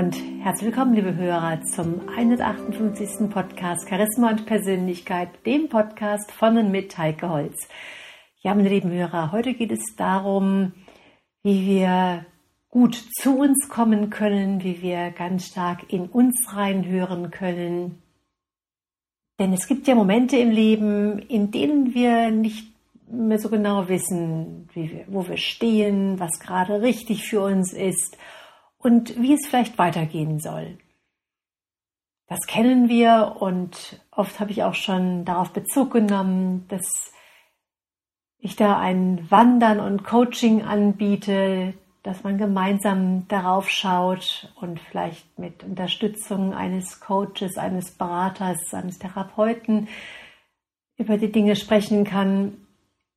Und herzlich willkommen, liebe Hörer, zum 158. Podcast Charisma und Persönlichkeit, dem Podcast von und mit Heike Holz. Ja, meine lieben Hörer, heute geht es darum, wie wir gut zu uns kommen können, wie wir ganz stark in uns reinhören können. Denn es gibt ja Momente im Leben, in denen wir nicht mehr so genau wissen, wir, wo wir stehen, was gerade richtig für uns ist und wie es vielleicht weitergehen soll. Das kennen wir und oft habe ich auch schon darauf Bezug genommen, dass ich da ein Wandern und Coaching anbiete, dass man gemeinsam darauf schaut und vielleicht mit Unterstützung eines Coaches, eines Beraters, eines Therapeuten über die Dinge sprechen kann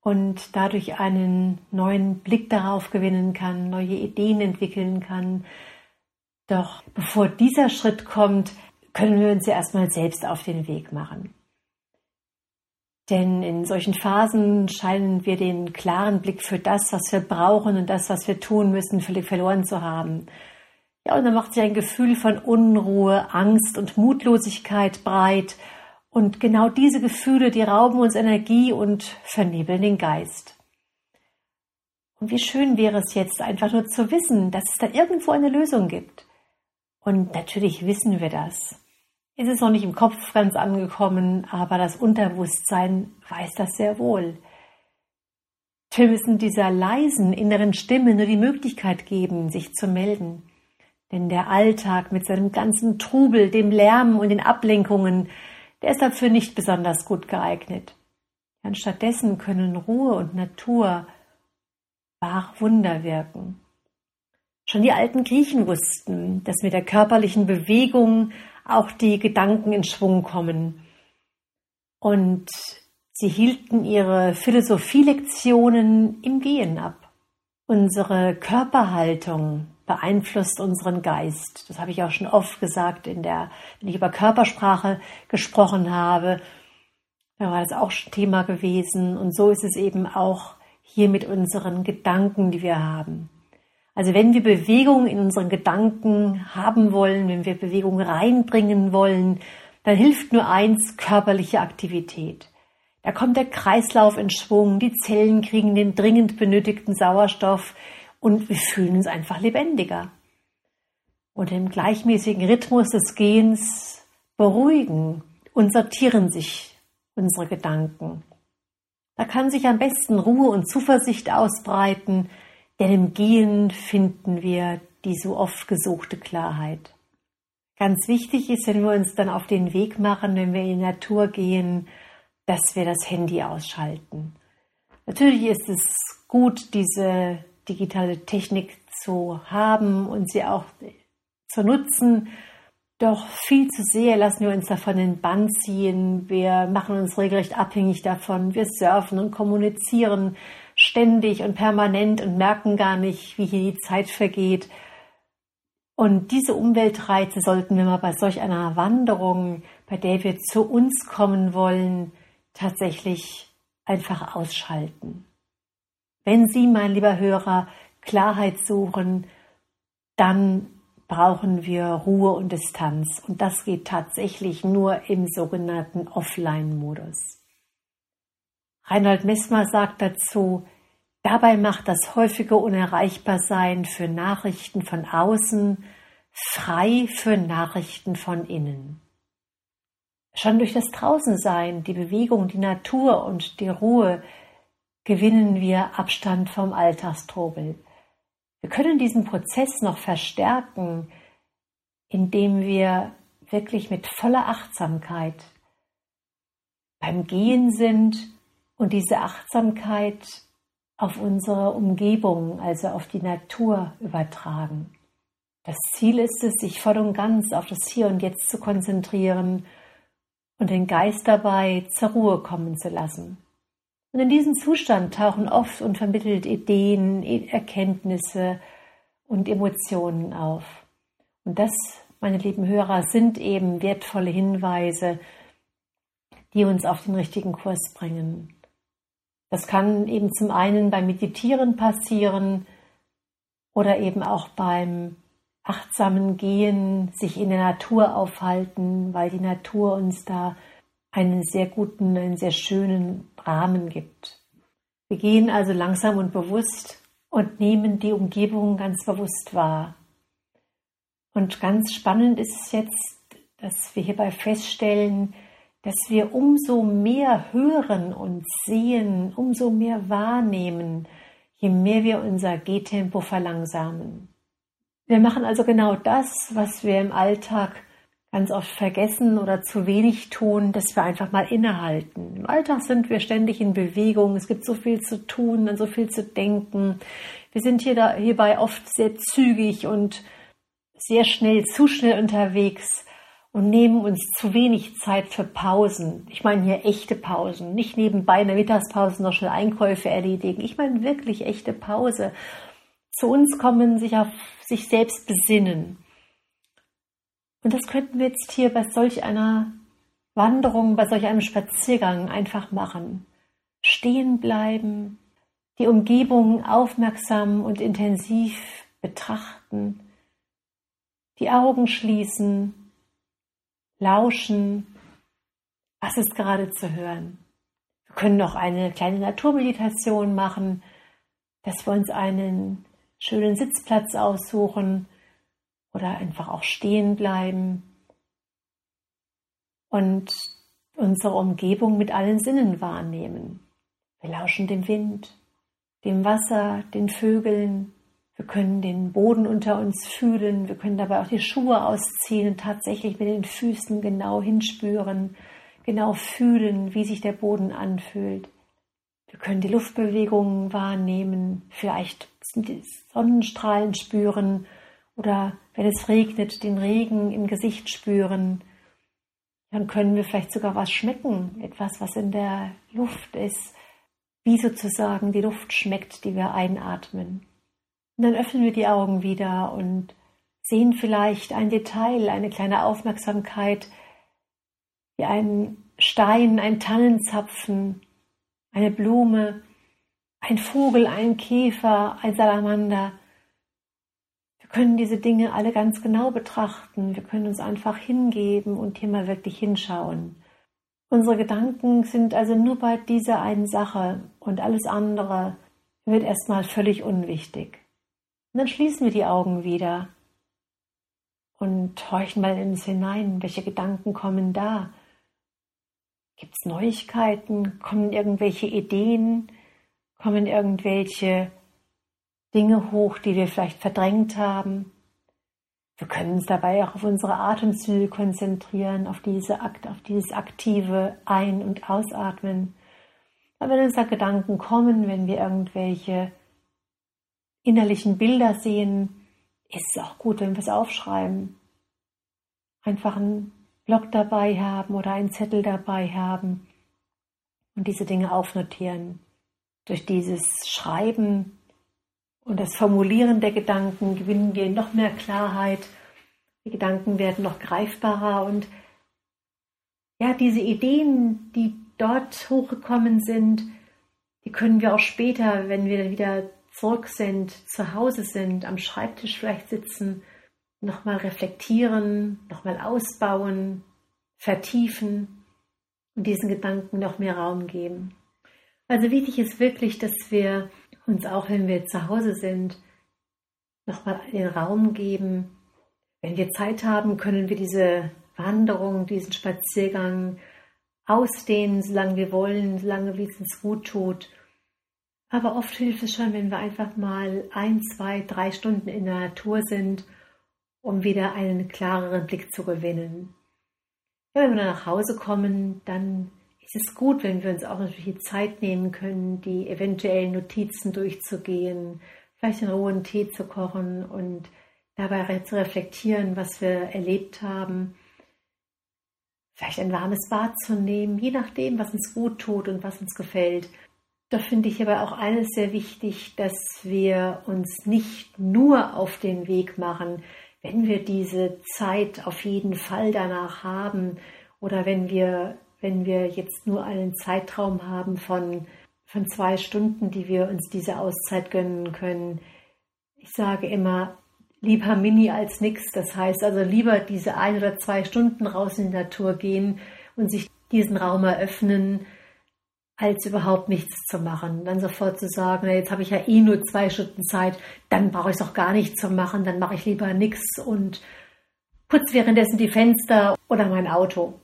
und dadurch einen neuen Blick darauf gewinnen kann, neue Ideen entwickeln kann. Doch bevor dieser Schritt kommt, können wir uns ja erstmal selbst auf den Weg machen. Denn in solchen Phasen scheinen wir den klaren Blick für das, was wir brauchen und das, was wir tun müssen, völlig verloren zu haben. Ja, und dann macht sich ein Gefühl von Unruhe, Angst und Mutlosigkeit breit und genau diese Gefühle, die rauben uns Energie und vernebeln den Geist. Und wie schön wäre es jetzt einfach nur zu wissen, dass es da irgendwo eine Lösung gibt. Und natürlich wissen wir das. Es ist noch nicht im Kopf ganz angekommen, aber das Unterbewusstsein weiß das sehr wohl. Wir müssen dieser leisen inneren Stimme nur die Möglichkeit geben, sich zu melden. Denn der Alltag mit seinem ganzen Trubel, dem Lärm und den Ablenkungen der ist dafür nicht besonders gut geeignet. Anstattdessen können Ruhe und Natur wahr Wunder wirken. Schon die alten Griechen wussten, dass mit der körperlichen Bewegung auch die Gedanken in Schwung kommen. Und sie hielten ihre Philosophielektionen im Gehen ab. Unsere Körperhaltung beeinflusst unseren Geist. Das habe ich auch schon oft gesagt, in der, wenn ich über Körpersprache gesprochen habe. Da war das auch schon Thema gewesen. Und so ist es eben auch hier mit unseren Gedanken, die wir haben. Also wenn wir Bewegung in unseren Gedanken haben wollen, wenn wir Bewegung reinbringen wollen, dann hilft nur eins, körperliche Aktivität. Da kommt der Kreislauf in Schwung, die Zellen kriegen den dringend benötigten Sauerstoff, und wir fühlen uns einfach lebendiger. Und im gleichmäßigen Rhythmus des Gehens beruhigen und sortieren sich unsere Gedanken. Da kann sich am besten Ruhe und Zuversicht ausbreiten, denn im Gehen finden wir die so oft gesuchte Klarheit. Ganz wichtig ist, wenn wir uns dann auf den Weg machen, wenn wir in die Natur gehen, dass wir das Handy ausschalten. Natürlich ist es gut, diese digitale Technik zu haben und sie auch zu nutzen. Doch viel zu sehr lassen wir uns davon in den Bann ziehen. Wir machen uns regelrecht abhängig davon. Wir surfen und kommunizieren ständig und permanent und merken gar nicht, wie hier die Zeit vergeht. Und diese Umweltreize sollten wir mal bei solch einer Wanderung, bei der wir zu uns kommen wollen, tatsächlich einfach ausschalten. Wenn Sie, mein lieber Hörer, Klarheit suchen, dann brauchen wir Ruhe und Distanz. Und das geht tatsächlich nur im sogenannten Offline-Modus. Reinhold Messmer sagt dazu, dabei macht das häufige Unerreichbarsein für Nachrichten von außen frei für Nachrichten von innen. Schon durch das Draußensein, die Bewegung, die Natur und die Ruhe gewinnen wir Abstand vom Alltagstrubel. Wir können diesen Prozess noch verstärken, indem wir wirklich mit voller Achtsamkeit beim Gehen sind und diese Achtsamkeit auf unsere Umgebung, also auf die Natur übertragen. Das Ziel ist es, sich voll und ganz auf das Hier und Jetzt zu konzentrieren und den Geist dabei zur Ruhe kommen zu lassen. Und in diesem Zustand tauchen oft unvermittelt Ideen, Erkenntnisse und Emotionen auf. Und das, meine lieben Hörer, sind eben wertvolle Hinweise, die uns auf den richtigen Kurs bringen. Das kann eben zum einen beim Meditieren passieren oder eben auch beim achtsamen Gehen, sich in der Natur aufhalten, weil die Natur uns da einen sehr guten, einen sehr schönen Rahmen gibt. Wir gehen also langsam und bewusst und nehmen die Umgebung ganz bewusst wahr. Und ganz spannend ist es jetzt, dass wir hierbei feststellen, dass wir umso mehr hören und sehen, umso mehr wahrnehmen, je mehr wir unser Gehtempo verlangsamen. Wir machen also genau das, was wir im Alltag ganz oft vergessen oder zu wenig tun, dass wir einfach mal innehalten. Im Alltag sind wir ständig in Bewegung, es gibt so viel zu tun und so viel zu denken. Wir sind hier da, hierbei oft sehr zügig und sehr schnell, zu schnell unterwegs und nehmen uns zu wenig Zeit für Pausen. Ich meine hier echte Pausen, nicht nebenbei in der Mittagspause noch schnell Einkäufe erledigen. Ich meine wirklich echte Pause. Zu uns kommen, sich auf sich selbst besinnen. Und das könnten wir jetzt hier bei solch einer Wanderung, bei solch einem Spaziergang einfach machen. Stehen bleiben, die Umgebung aufmerksam und intensiv betrachten, die Augen schließen lauschen, was ist gerade zu hören. Wir können noch eine kleine Naturmeditation machen, dass wir uns einen schönen Sitzplatz aussuchen oder einfach auch stehen bleiben und unsere Umgebung mit allen Sinnen wahrnehmen. Wir lauschen dem Wind, dem Wasser, den Vögeln, wir können den Boden unter uns fühlen. Wir können dabei auch die Schuhe ausziehen und tatsächlich mit den Füßen genau hinspüren, genau fühlen, wie sich der Boden anfühlt. Wir können die Luftbewegungen wahrnehmen, vielleicht die Sonnenstrahlen spüren oder wenn es regnet, den Regen im Gesicht spüren. Dann können wir vielleicht sogar was schmecken, etwas, was in der Luft ist, wie sozusagen die Luft schmeckt, die wir einatmen. Und dann öffnen wir die Augen wieder und sehen vielleicht ein Detail, eine kleine Aufmerksamkeit, wie ein Stein, ein Tannenzapfen, eine Blume, ein Vogel, ein Käfer, ein Salamander. Können diese Dinge alle ganz genau betrachten. Wir können uns einfach hingeben und hier mal wirklich hinschauen. Unsere Gedanken sind also nur bei dieser einen Sache und alles andere wird erstmal völlig unwichtig. Und dann schließen wir die Augen wieder und horchen mal in uns hinein. Welche Gedanken kommen da? Gibt es Neuigkeiten? Kommen irgendwelche Ideen? Kommen irgendwelche Dinge hoch, die wir vielleicht verdrängt haben? Wir können uns dabei auch auf unsere Atemzüge konzentrieren, auf, diese auf dieses aktive Ein- und Ausatmen. Aber wenn uns da Gedanken kommen, wenn wir irgendwelche innerlichen Bilder sehen, ist es auch gut, wenn wir es aufschreiben. Einfach einen Block dabei haben oder einen Zettel dabei haben und diese Dinge aufnotieren. Durch dieses Schreiben und das Formulieren der Gedanken gewinnen wir noch mehr Klarheit. Die Gedanken werden noch greifbarer und ja, diese Ideen, die dort hochgekommen sind, die können wir auch später, wenn wir wieder zurück sind, zu Hause sind, am Schreibtisch vielleicht sitzen, nochmal reflektieren, nochmal ausbauen, vertiefen und diesen Gedanken noch mehr Raum geben. Also wichtig ist wirklich, dass wir uns auch, wenn wir zu Hause sind, nochmal den Raum geben. Wenn wir Zeit haben, können wir diese Wanderung, diesen Spaziergang ausdehnen, solange wir wollen, solange wie es uns gut tut aber oft hilft es schon, wenn wir einfach mal ein, zwei, drei Stunden in der Natur sind, um wieder einen klareren Blick zu gewinnen. Ja, wenn wir dann nach Hause kommen, dann ist es gut, wenn wir uns auch natürlich die Zeit nehmen können, die eventuellen Notizen durchzugehen, vielleicht einen rohen Tee zu kochen und dabei zu reflektieren, was wir erlebt haben. Vielleicht ein warmes Bad zu nehmen, je nachdem, was uns gut tut und was uns gefällt. Da finde ich aber auch eines sehr wichtig, dass wir uns nicht nur auf den Weg machen, wenn wir diese Zeit auf jeden Fall danach haben oder wenn wir, wenn wir jetzt nur einen Zeitraum haben von, von zwei Stunden, die wir uns diese Auszeit gönnen können. Ich sage immer, lieber Mini als nix. Das heißt also lieber diese ein oder zwei Stunden raus in die Natur gehen und sich diesen Raum eröffnen, als überhaupt nichts zu machen. Dann sofort zu sagen, jetzt habe ich ja eh nur zwei Stunden Zeit, dann brauche ich es auch gar nicht zu machen, dann mache ich lieber nichts und putze währenddessen die Fenster oder mein Auto.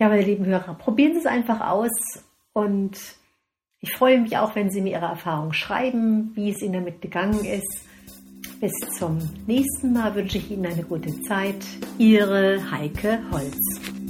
Ja, meine lieben Hörer, probieren Sie es einfach aus und ich freue mich auch, wenn Sie mir Ihre Erfahrung schreiben, wie es Ihnen damit gegangen ist. Bis zum nächsten Mal wünsche ich Ihnen eine gute Zeit. Ihre Heike Holz.